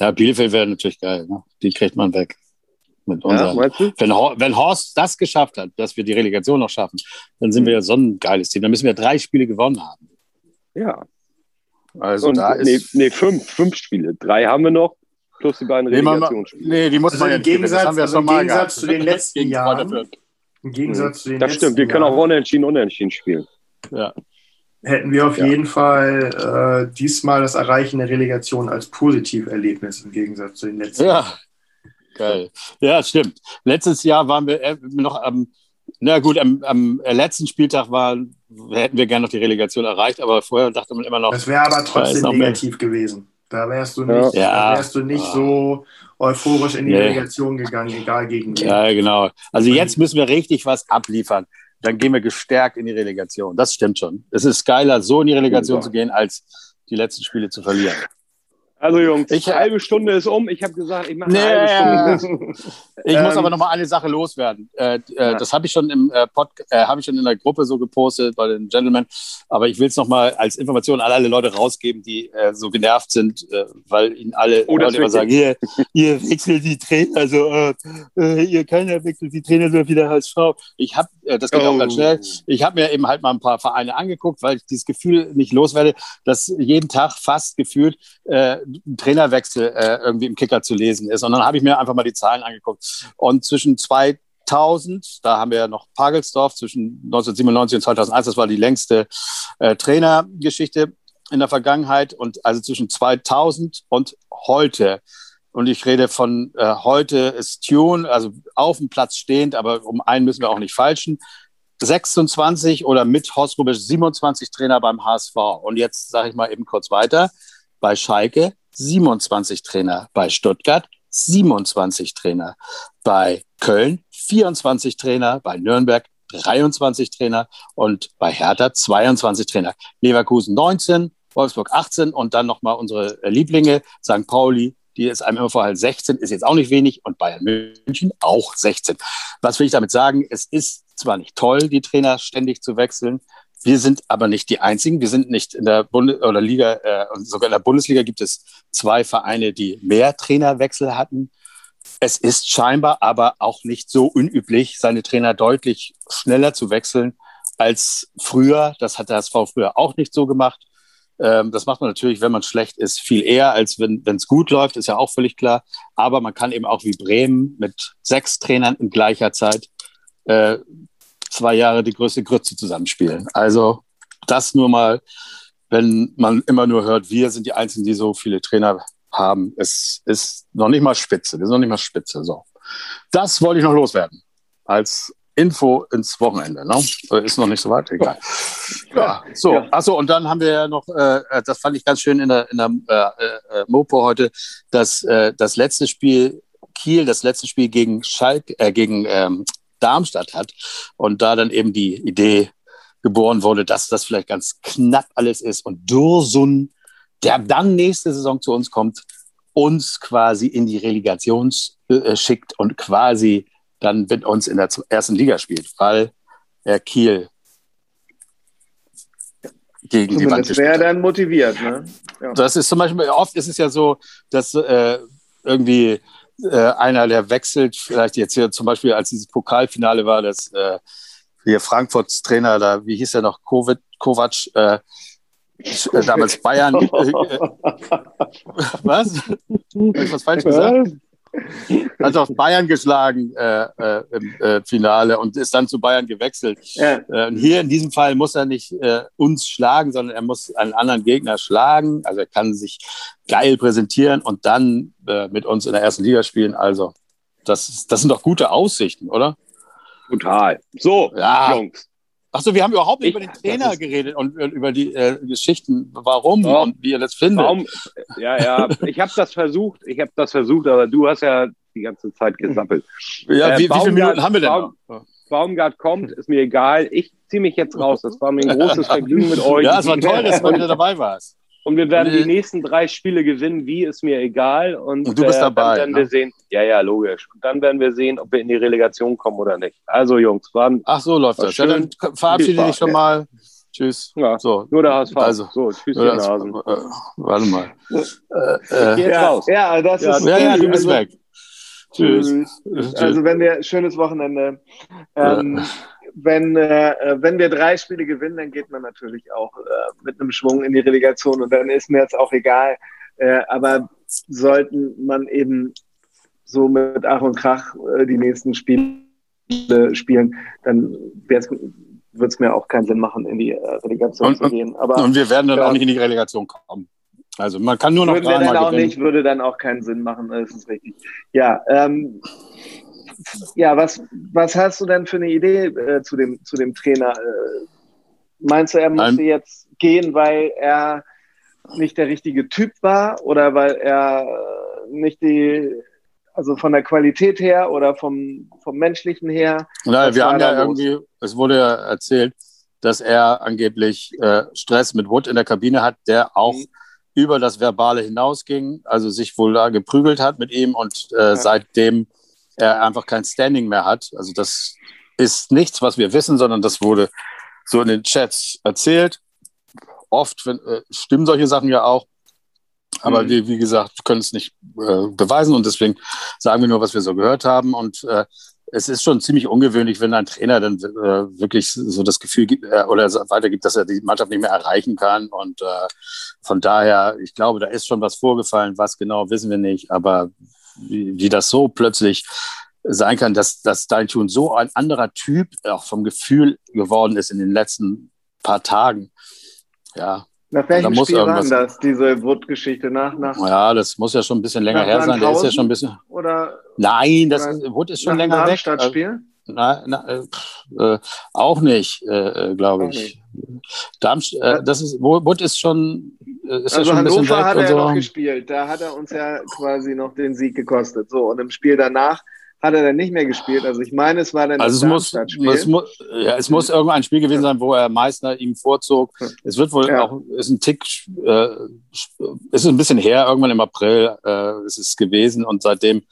ja Bielefeld wäre natürlich geil. Ne? Die kriegt man weg. Mit Ja, wenn, Hor- wenn Horst das geschafft hat, dass wir die Relegation noch schaffen, dann sind wir ja so ein geiles Team. Dann müssen wir drei Spiele gewonnen haben. Ja. Also Und, da nee, ist. nee, fünf, fünf Spiele. Drei haben wir noch, plus die beiden Relegationsspiele. nee, die muss Also man im Gegensatz- haben wir also schon im mal Gegensatz gehabt. zu den letzten Jahren. Im Gegensatz zu den Das letzten stimmt, wir können auch unentschieden, unentschieden spielen. Ja. Hätten wir auf Ja. jeden Fall äh, diesmal das Erreichen der Relegation als Positiverlebnis im Gegensatz zu den letzten. Ja, geil. Ja, stimmt. Letztes Jahr waren wir äh, noch am, na gut, am, am letzten Spieltag war, hätten wir gerne noch die Relegation erreicht, aber vorher dachte man immer noch, Das wäre aber trotzdem mehr. negativ gewesen. Da wärst du nicht, Ja. da wärst du nicht Ja. so euphorisch in die Nee. Relegation gegangen, egal gegen wen. ja, genau. Also jetzt müssen wir richtig was abliefern. Dann gehen wir gestärkt in die Relegation. Das stimmt schon. Es ist geiler, so in die Relegation zu gehen, als die letzten Spiele zu verlieren. Also Jungs, Ich- eine halbe Stunde ist um. Ich habe gesagt, ich mache Nee. halbe Stunde. Ich muss Ähm, aber noch mal eine Sache loswerden. Äh, äh, Ja. Das habe ich schon im äh, Pod äh, habe ich schon in der Gruppe so gepostet bei den Gentlemen. Aber ich will es noch mal als Information an alle Leute rausgeben, die äh, so genervt sind, äh, weil ihnen alle Oh, Leute immer sagen: Hier, ihr wechselt die Trainer, also äh, äh, ihr keiner wechselt die Trainer so wie der HSV. Ich habe, äh, das geht auch Oh. ganz schnell. Ich habe mir eben halt mal ein paar Vereine angeguckt, weil ich dieses Gefühl nicht loswerde, dass jeden Tag fast gefühlt äh, ein Trainerwechsel äh, irgendwie im Kicker zu lesen ist. Und dann habe ich mir einfach mal die Zahlen angeguckt. Und zwischen 2000, da haben wir ja noch Pagelsdorf, zwischen 1997 und 2001, das war die längste äh, Trainergeschichte in der Vergangenheit. Und also zwischen 2000 und heute. Und ich rede von äh, heute ist Tune, also auf dem Platz stehend, aber um einen müssen wir auch nicht falschen. 26 oder mit Horst Rubisch 27 Trainer beim HSV. Und jetzt sage ich mal eben kurz weiter. Bei Schalke 27 Trainer, bei Stuttgart 27 Trainer, bei Köln 24 Trainer, bei Nürnberg 23 Trainer und bei Hertha 22 Trainer. Leverkusen 19, Wolfsburg 18 und dann nochmal unsere Lieblinge, St. Pauli, die ist einem immer vorher 16, ist jetzt auch nicht wenig und Bayern München auch 16. Was will ich damit sagen? Es ist zwar nicht toll, die Trainer ständig zu wechseln, wir sind aber nicht die einzigen. Wir sind nicht in der Bundes oder Liga, äh, sogar in der Bundesliga gibt es zwei Vereine, die mehr Trainerwechsel hatten. Es ist scheinbar aber auch nicht so unüblich, seine Trainer deutlich schneller zu wechseln als früher. Das hat der SV früher auch nicht so gemacht. Ähm, das macht man natürlich, wenn man schlecht ist, viel eher, als wenn es gut läuft, ist ja auch völlig klar. Aber man kann eben auch wie Bremen mit sechs Trainern in gleicher Zeit äh, zwei Jahre die größte Grütze zusammenspielen. Also das nur mal, wenn man immer nur hört, wir sind die Einzigen, die so viele Trainer haben. Es ist noch nicht mal Spitze. Wir sind noch nicht mal Spitze. So. Das wollte ich noch loswerden. Als Info ins Wochenende. Ne? Ist noch nicht so weit, egal. Ja, so. Ja. Achso, und dann haben wir ja noch, äh, das fand ich ganz schön in der, in der äh, äh, Mopo heute, dass äh, das letzte Spiel Kiel, das letzte Spiel gegen Schalke, äh, gegen ähm, Darmstadt hat und da dann eben die Idee geboren wurde, dass das vielleicht ganz knapp alles ist und Dursun, der dann nächste Saison zu uns kommt, uns quasi in die Relegation äh, schickt und quasi dann mit uns in der ersten Liga spielt, weil er Kiel gegen die Wand wäre dann motiviert. Ne? Ja. Das ist zum Beispiel, oft ist es ja so, dass äh, irgendwie äh, einer, der wechselt, vielleicht jetzt hier zum Beispiel, als dieses Pokalfinale war, dass äh, hier Frankfurts Trainer, da, wie hieß er noch, Kovic, Kovac, äh, äh damals Bayern. Äh, was? Habe ich was falsch gesagt? Hat auch Bayern geschlagen äh, äh, im äh, Finale und ist dann zu Bayern gewechselt. Ja. Äh, und hier in diesem Fall muss er nicht äh, uns schlagen, sondern er muss einen anderen Gegner schlagen. Also er kann sich geil präsentieren und dann äh, mit uns in der ersten Liga spielen. Also das, das sind doch gute Aussichten, oder? Total. So, ja. Jungs. Achso, wir haben überhaupt nicht ich, über den Trainer geredet und über die äh, Geschichten, warum ja, und wie ihr das findet. Warum? Ja, ja, ich habe das versucht, ich habe das versucht, aber du hast ja die ganze Zeit gesappelt. Ja, äh, wie, wie viele Minuten haben wir denn Baum, noch? Baumgart kommt, ist mir egal. Ich ziehe mich jetzt raus. Das war mir ein großes Vergnügen mit euch. Ja, es war toll, dass du wieder dabei warst. Und wir werden die nächsten drei Spiele gewinnen, wie ist mir egal. Und, und du bist äh, dabei. Dann werden ne? wir sehen, ja, ja, logisch. Und dann werden wir sehen, ob wir in die Relegation kommen oder nicht. Also, Jungs, waren. Ach so, läuft das. Ja, dann verabschiede dich schon mal. Tschüss. Ja, so. Nur der HSV. Also, so, tschüss, ihr Nasen. Äh, warte mal. Äh, äh, ja, raus. ja, das ja, ist. Ja, ja, du bist also, weg. Tschüss. Also, wenn wir, schönes Wochenende. Ähm, wenn, äh, wenn wir drei Spiele gewinnen, dann geht man natürlich auch äh, mit einem Schwung in die Relegation und dann ist mir jetzt auch egal. Äh, aber sollten man eben so mit Ach und Krach äh, die nächsten Spiele spielen, dann wird es mir auch keinen Sinn machen, in die äh, Relegation und, zu gehen. Aber, und wir werden dann ja, auch nicht in die Relegation kommen. Also man kann nur noch würde dann auch nicht, würde dann auch keinen Sinn machen, das ist richtig. Ja, ähm, ja, was, was hast du denn für eine Idee äh, zu, dem, zu dem Trainer? Äh, meinst du, er musste Nein. jetzt gehen, weil er nicht der richtige Typ war oder weil er nicht die, also von der Qualität her oder vom, vom menschlichen her? Nein, wir haben ja irgendwie, es wurde ja erzählt, dass er angeblich äh, Stress mit Wood in der Kabine hat, der auch mhm. über das Verbale hinausging, also sich wohl da geprügelt hat mit ihm und äh, ja. seitdem er einfach kein Standing mehr hat. Also das ist nichts, was wir wissen, sondern das wurde so in den Chats erzählt. Oft wenn, äh, stimmen solche Sachen ja auch. Aber mhm. wie, wie gesagt, können es nicht äh, beweisen und deswegen sagen wir nur, was wir so gehört haben. Und äh, es ist schon ziemlich ungewöhnlich, wenn ein Trainer dann äh, wirklich so das Gefühl gibt äh, oder weitergibt, dass er die Mannschaft nicht mehr erreichen kann. Und äh, von daher, ich glaube, da ist schon was vorgefallen. Was genau, wissen wir nicht. Aber wie, wie das so plötzlich sein kann, dass, dass Dein Tune so ein anderer Typ auch vom Gefühl geworden ist in den letzten paar Tagen. Ja. Nach welchem da muss Spiel war das, diese Wood-Geschichte? Nach, nach ja, das muss ja schon ein bisschen länger her sein. Der ist ja schon ein bisschen. Oder, Nein, das Wood ist schon länger weg. Stadtspiel? Na, na, äh, auch nicht, äh, äh glaube ich. Darmstadt, äh, das ist, Wood ist schon, äh, ist also ja schon weg hat er so. noch gespielt. Da hat er uns ja quasi noch den Sieg gekostet. So, und im Spiel danach hat er dann nicht mehr gespielt. Also ich meine, es war dann also das es muss, es muss, ja, es muss irgendein Spiel gewesen sein, wo er Meißner ihm vorzog. Es wird wohl ja. auch, ist ein Tick, äh, ist ein bisschen her, irgendwann im April äh, ist es gewesen und seitdem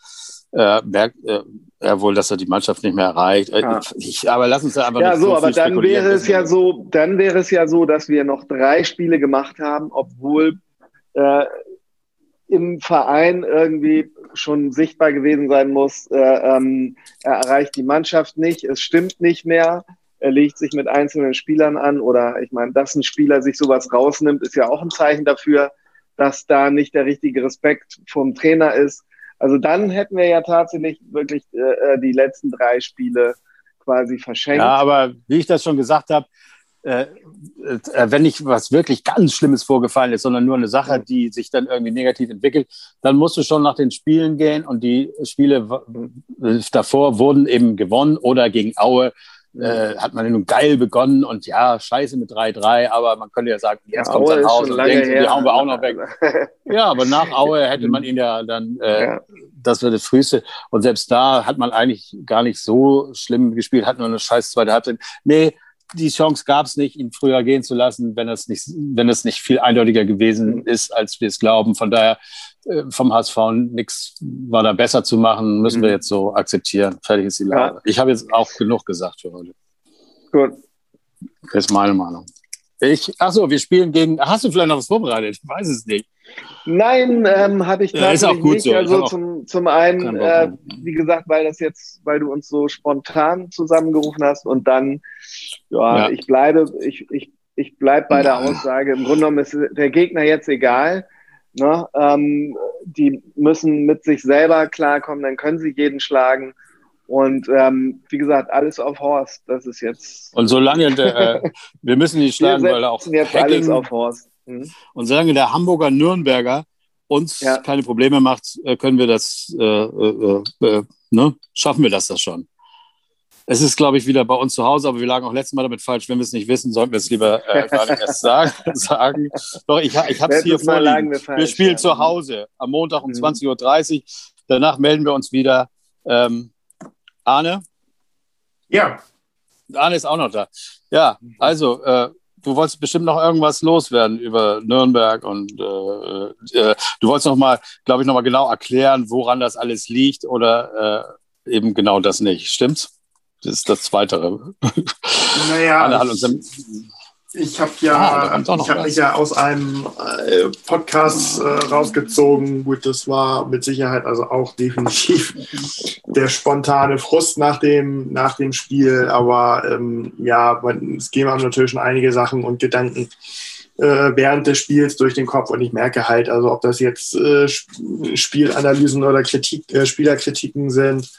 äh, merkt äh, er wohl, dass er die Mannschaft nicht mehr erreicht. Äh, Ja. Ich, aber lass uns da einfach Ja, so, so aber dann wäre es ja so, dann wäre es ja so, dass wir noch drei Spiele gemacht haben, obwohl äh, im Verein irgendwie schon sichtbar gewesen sein muss, äh, ähm, er erreicht die Mannschaft nicht, es stimmt nicht mehr, er legt sich mit einzelnen Spielern an oder ich meine, dass ein Spieler sich sowas rausnimmt, ist ja auch ein Zeichen dafür, dass da nicht der richtige Respekt vom Trainer ist. Also dann hätten wir ja tatsächlich wirklich äh, die letzten drei Spiele quasi verschenkt. Ja, aber wie ich das schon gesagt habe, äh, äh, wenn nicht was wirklich ganz Schlimmes vorgefallen ist, sondern nur eine Sache, die sich dann irgendwie negativ entwickelt, dann musst du schon nach den Spielen gehen und die Spiele davor wurden eben gewonnen oder gegen Aue äh, hat man nun geil begonnen und ja, scheiße mit 3-3, aber man könnte ja sagen, jetzt kommt Aue schon und denkt, her. die hauen wir auch noch weg. Ja, aber nach Aue hätte man ihn ja dann, äh, Ja. das wäre das Früheste. Und selbst da hat man eigentlich gar nicht so schlimm gespielt, hat nur eine scheiß zweite Halbzeit. Nee, die Chance gab es nicht, ihn früher gehen zu lassen, wenn es nicht, wenn es nicht viel eindeutiger gewesen ist, als wir es glauben. Von daher äh, vom HSV nichts war da besser zu machen, müssen wir Mhm. jetzt so akzeptieren. Fertig ist die Lage. Ich habe jetzt auch genug gesagt für heute. Gut. Das ist meine Meinung. Ich, ach so, wir spielen gegen. Hast du vielleicht noch was vorbereitet? Ich weiß es nicht. Nein, ähm, hatte ich Ja, ist tatsächlich auch gut nicht. so. Also zum, zum einen, äh, wie gesagt, weil das jetzt, weil du uns so spontan zusammengerufen hast und dann, ja, Ja. ich bleibe, ich, ich, ich bleib bei der. Aussage. Im Grunde genommen ist der Gegner jetzt egal. Ne? Ähm, die müssen mit sich selber klarkommen, dann können sie jeden schlagen. Und ähm, wie gesagt, alles auf Horst. Das ist jetzt. Und solange der, äh, wir müssen die Wir schlagen, weil auch jetzt alles Hacking, auf Horst. Hm? und solange der Hamburger Nürnberger uns Ja. keine Probleme macht, äh, können wir das, äh, äh, äh, ne? schaffen wir das das schon. Es ist, glaube ich, wieder bei uns zu Hause, aber wir lagen auch letztes Mal damit falsch. Wenn wir es nicht wissen, sollten wir es lieber äh, gar nicht erst sagen. sagen. Doch, ich, ich habe es hier vorliegen. wir Wir, spielen ja. zu Hause am Montag um Mhm. 20.30 Uhr. Danach melden wir uns wieder. Ähm, Arne? Ja, Arne ist auch noch da. Ja, also, äh, du wolltest bestimmt noch irgendwas loswerden über Nürnberg und äh, äh, du wolltest noch mal, glaube ich, noch mal genau erklären, woran das alles liegt oder äh, eben genau das nicht. Stimmt's? Das ist das Zweite. naja, Arne hat uns ich habe Ah, ja, noch ich was. mich ja aus einem äh, Podcast äh, rausgezogen. Gut, das war mit Sicherheit also auch definitiv der spontane Frust nach dem, nach dem Spiel. Aber ähm, ja, man, es gehen einem natürlich schon einige Sachen und Gedanken äh, während des Spiels durch den Kopf und ich merke halt, also ob das jetzt äh, Sp- Spielanalysen oder Kritik, äh, Spielerkritiken sind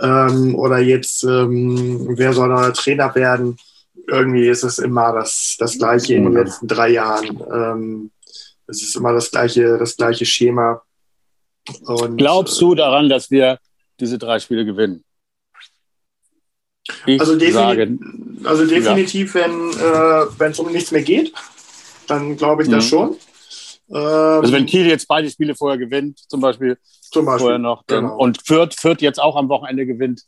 ähm, oder jetzt ähm, wer soll neuer Trainer werden, irgendwie ist es immer das, das Gleiche in den letzten drei Jahren. Ähm, es ist immer das gleiche, das gleiche Schema. Und, Glaubst du daran, dass wir diese drei Spiele gewinnen? Ich Also, defini sage, also definitiv, wenn äh, es um nichts mehr geht, dann glaube ich das Mhm. schon. Ähm, also wenn Kiel jetzt beide Spiele vorher gewinnt, zum Beispiel, zum Beispiel, vorher noch, genau. und Fürth, Fürth jetzt auch am Wochenende gewinnt,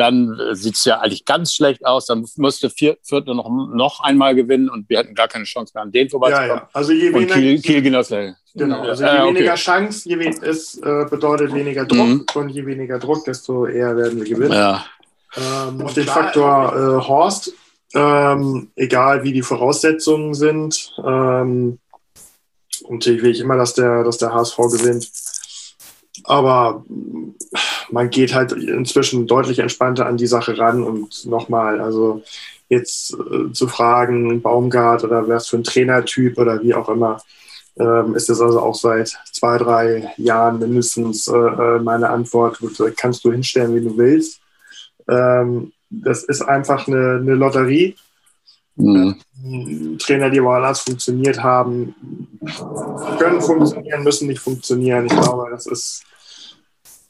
dann äh, sieht es ja eigentlich ganz schlecht aus. Dann müsste Vier- nur noch, noch einmal gewinnen und wir hätten gar keine Chance mehr an den ja, vorbeizukommen. ja. Also je weniger, Kiel, Kiel genau das genau, also je Äh, okay. weniger Chance, je we es äh, bedeutet weniger Druck Mhm. und je weniger Druck, desto eher werden wir gewinnen. Ja. Ähm, auf den Faktor äh, Horst, ähm, egal wie die Voraussetzungen sind, ähm, natürlich will ich immer, dass der, dass der HSV gewinnt. Aber man geht halt inzwischen deutlich entspannter an die Sache ran und nochmal, also jetzt äh, zu fragen, Baumgart oder was für ein Trainertyp oder wie auch immer, ähm, ist das also auch seit zwei, drei Jahren mindestens äh, äh, meine Antwort. Gut, kannst du hinstellen, wie du willst. Ähm, das ist einfach eine, eine Lotterie. Mhm. Trainer, die woanders funktioniert haben, können funktionieren, müssen nicht funktionieren. Ich glaube, das ist,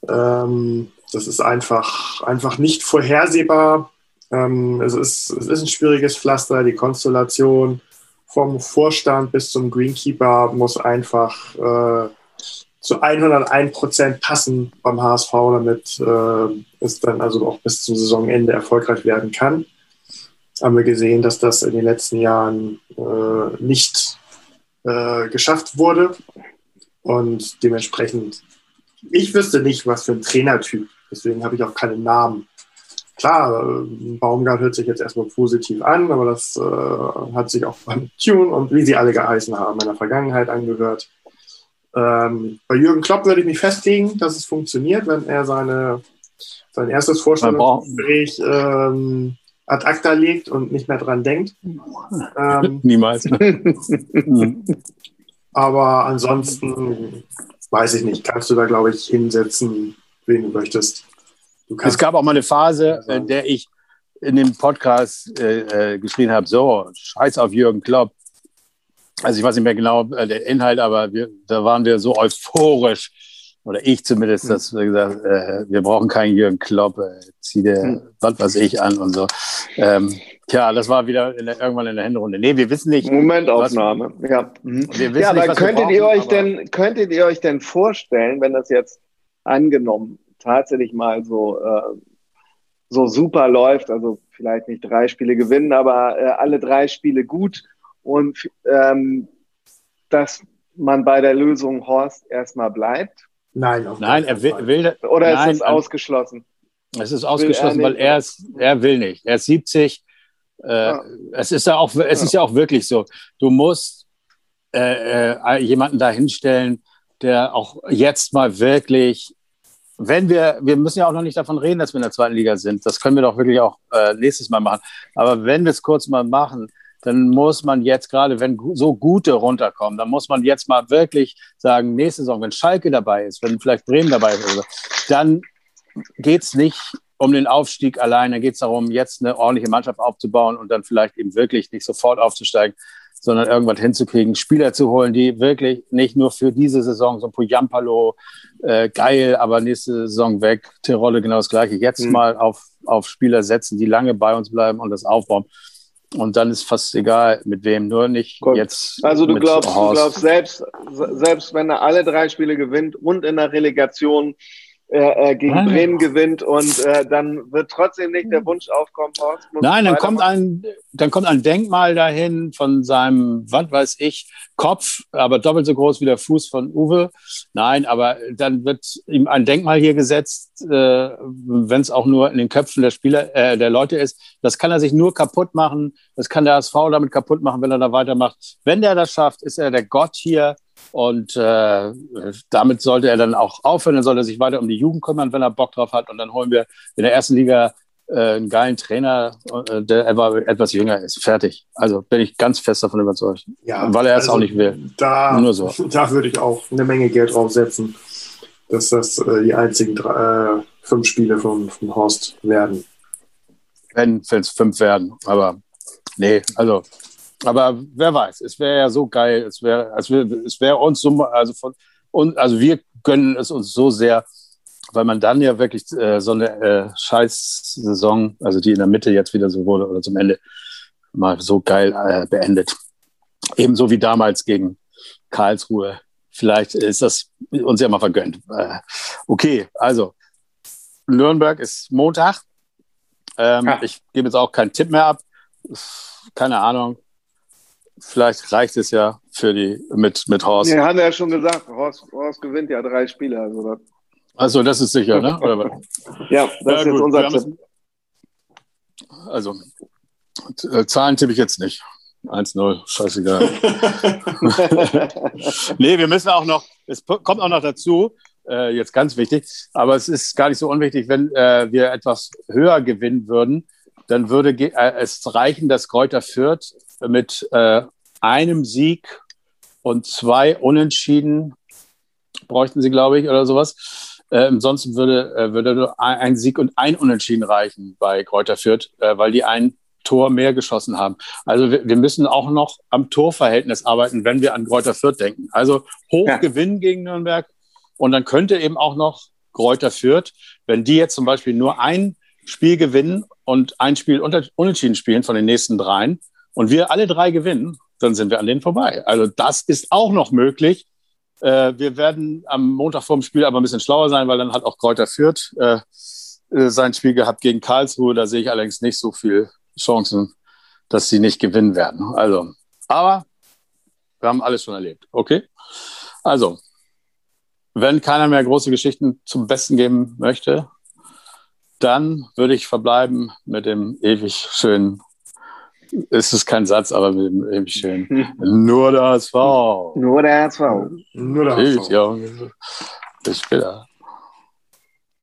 ähm, das ist einfach, einfach nicht vorhersehbar. Ähm, es, ist, es ist ein schwieriges Pflaster. Die Konstellation vom Vorstand bis zum Greenkeeper muss einfach äh, zu 101 Prozent passen beim HSV, damit äh, es dann also auch bis zum Saisonende erfolgreich werden kann haben wir gesehen, dass das in den letzten Jahren äh, nicht äh, geschafft wurde. Und dementsprechend ich wüsste nicht, was für ein Trainertyp. Deswegen habe ich auch keinen Namen. Klar, äh, Baumgart hört sich jetzt erstmal positiv an, aber das äh, hat sich auch beim Tune und wie sie alle geheißen haben in der Vergangenheit angehört. Ähm, bei Jürgen Klopp würde ich mich festlegen, dass es funktioniert, wenn er seine, sein erstes Vorstellungsgespräch ähm, ad acta legt und nicht mehr dran denkt. Ähm, Niemals. aber ansonsten weiß ich nicht, kannst du da, glaube ich, hinsetzen, wen du möchtest. Du es gab auch mal eine Phase, in der ich in dem Podcast äh, äh, geschrien habe, so, scheiß auf Jürgen Klopp. Also ich weiß nicht mehr genau äh, der Inhalt, aber wir, da waren wir so euphorisch, oder ich zumindest, hm. dass wir gesagt äh, wir brauchen keinen Jürgen Klopp, äh, zieh dir hm. was weiß ich an und so. Ähm, tja, das war wieder in der, irgendwann in der Hinrunde. Nee, wir wissen nicht. Momentaufnahme, was, ja. Mhm. ja, aber nicht, könntet brauchen, ihr euch denn, könntet ihr euch denn vorstellen, wenn das jetzt angenommen tatsächlich mal so, äh, so super läuft, also vielleicht nicht drei Spiele gewinnen, aber äh, alle drei Spiele gut und ähm, dass man bei der Lösung Horst erstmal bleibt? Nein, nein, er will, will oder nein, ist es ausgeschlossen? Es ist ausgeschlossen, er weil er ist, er will nicht. Er ist 70. Äh. Es ist ja auch, es ist ja auch wirklich so. Du musst äh, äh, jemanden da hinstellen, der auch jetzt mal wirklich, wenn wir, wir müssen ja auch noch nicht davon reden, dass wir in der zweiten Liga sind. Das können wir doch wirklich auch äh, nächstes Mal machen. Aber wenn wir es kurz mal machen, dann muss man jetzt gerade, wenn so gute runterkommen, dann muss man jetzt mal wirklich sagen, nächste Saison, wenn Schalke dabei ist, wenn vielleicht Bremen dabei ist, dann geht es nicht um den Aufstieg allein, dann geht es darum, jetzt eine ordentliche Mannschaft aufzubauen und dann vielleicht eben wirklich nicht sofort aufzusteigen, sondern irgendwann hinzukriegen, Spieler zu holen, die wirklich nicht nur für diese Saison, so ein Pujampalo, äh, geil, aber nächste Saison weg, Tirole genau das Gleiche, jetzt mhm. mal auf, auf Spieler setzen, die lange bei uns bleiben und das aufbauen. Und dann ist fast egal, mit wem, nur nicht Gut. jetzt. Also du glaubst, du glaubst selbst, selbst wenn er alle drei Spiele gewinnt und in der Relegation äh, äh, gegen Nein. Bremen gewinnt und äh, dann wird trotzdem nicht der Wunsch aufkommen, Horst. Nein, dann kommt ein, dann kommt ein Denkmal dahin von seinem, was weiß ich, Kopf, aber doppelt so groß wie der Fuß von Uwe. Nein, aber dann wird ihm ein Denkmal hier gesetzt, äh, wenn es auch nur in den Köpfen der Spieler, äh, der Leute ist. Das kann er sich nur kaputt machen. Das kann der SV damit kaputt machen, wenn er da weitermacht. Wenn der das schafft, ist er der Gott hier und äh, damit sollte er dann auch aufhören, dann sollte er sich weiter um die Jugend kümmern, wenn er Bock drauf hat. Und dann holen wir in der ersten Liga äh, einen geilen Trainer, äh, der etwas jünger ist. Fertig. Also bin ich ganz fest davon überzeugt. Ja, weil er es also auch nicht will. Da, Nur so. da würde ich auch eine Menge Geld draufsetzen, dass das äh, die einzigen drei, äh, fünf Spiele von, von Horst werden. Wenn es fünf werden. Aber nee, also aber wer weiß, es wäre ja so geil, es wäre es wär, es wär uns so, also von und also wir gönnen es uns so sehr, weil man dann ja wirklich äh, so eine äh, Scheiß-Saison, also die in der Mitte jetzt wieder so wurde oder zum Ende mal so geil äh, beendet. Ebenso wie damals gegen Karlsruhe. Vielleicht ist das uns ja mal vergönnt. Äh, okay, also Nürnberg ist Montag. Ähm. Ich gebe jetzt auch keinen Tipp mehr ab. Keine Ahnung vielleicht reicht es ja für die mit, mit Horst. Nee, haben wir ja schon gesagt, Horst, Horst gewinnt ja drei Spiele. Also das, also das ist sicher, ne? ja, das ja, ist jetzt unser Tipp. Also, äh, Zahlen tippe ich jetzt nicht. 1-0, scheißegal. nee, wir müssen auch noch, es kommt auch noch dazu, äh, jetzt ganz wichtig, aber es ist gar nicht so unwichtig, wenn äh, wir etwas höher gewinnen würden, dann würde äh, es reichen, dass Kräuter Fürth mit äh, einem Sieg und zwei Unentschieden bräuchten sie, glaube ich, oder sowas. Äh, ansonsten würde, äh, würde nur ein Sieg und ein Unentschieden reichen bei Kräuter Fürth, äh, weil die ein Tor mehr geschossen haben. Also wir, wir, müssen auch noch am Torverhältnis arbeiten, wenn wir an Kräuter Fürth denken. Also hoch ja. gewinnen gegen Nürnberg und dann könnte eben auch noch Kräuter Fürth, wenn die jetzt zum Beispiel nur ein Spiel gewinnen und ein Spiel unter, unentschieden spielen von den nächsten dreien und wir alle drei gewinnen, dann sind wir an denen vorbei. Also das ist auch noch möglich. Äh, wir werden am Montag vor dem Spiel aber ein bisschen schlauer sein, weil dann hat auch Kräuter Fürth äh, äh, sein Spiel gehabt gegen Karlsruhe. Da sehe ich allerdings nicht so viel Chancen, dass sie nicht gewinnen werden. Also, aber wir haben alles schon erlebt. Okay? Also, wenn keiner mehr große Geschichten zum Besten geben möchte, dann würde ich verbleiben mit dem ewig schönen, es ist kein Satz, aber mit dem schönen, nur das V. Nur der HSV. Nur der HSV. ja. Bis später.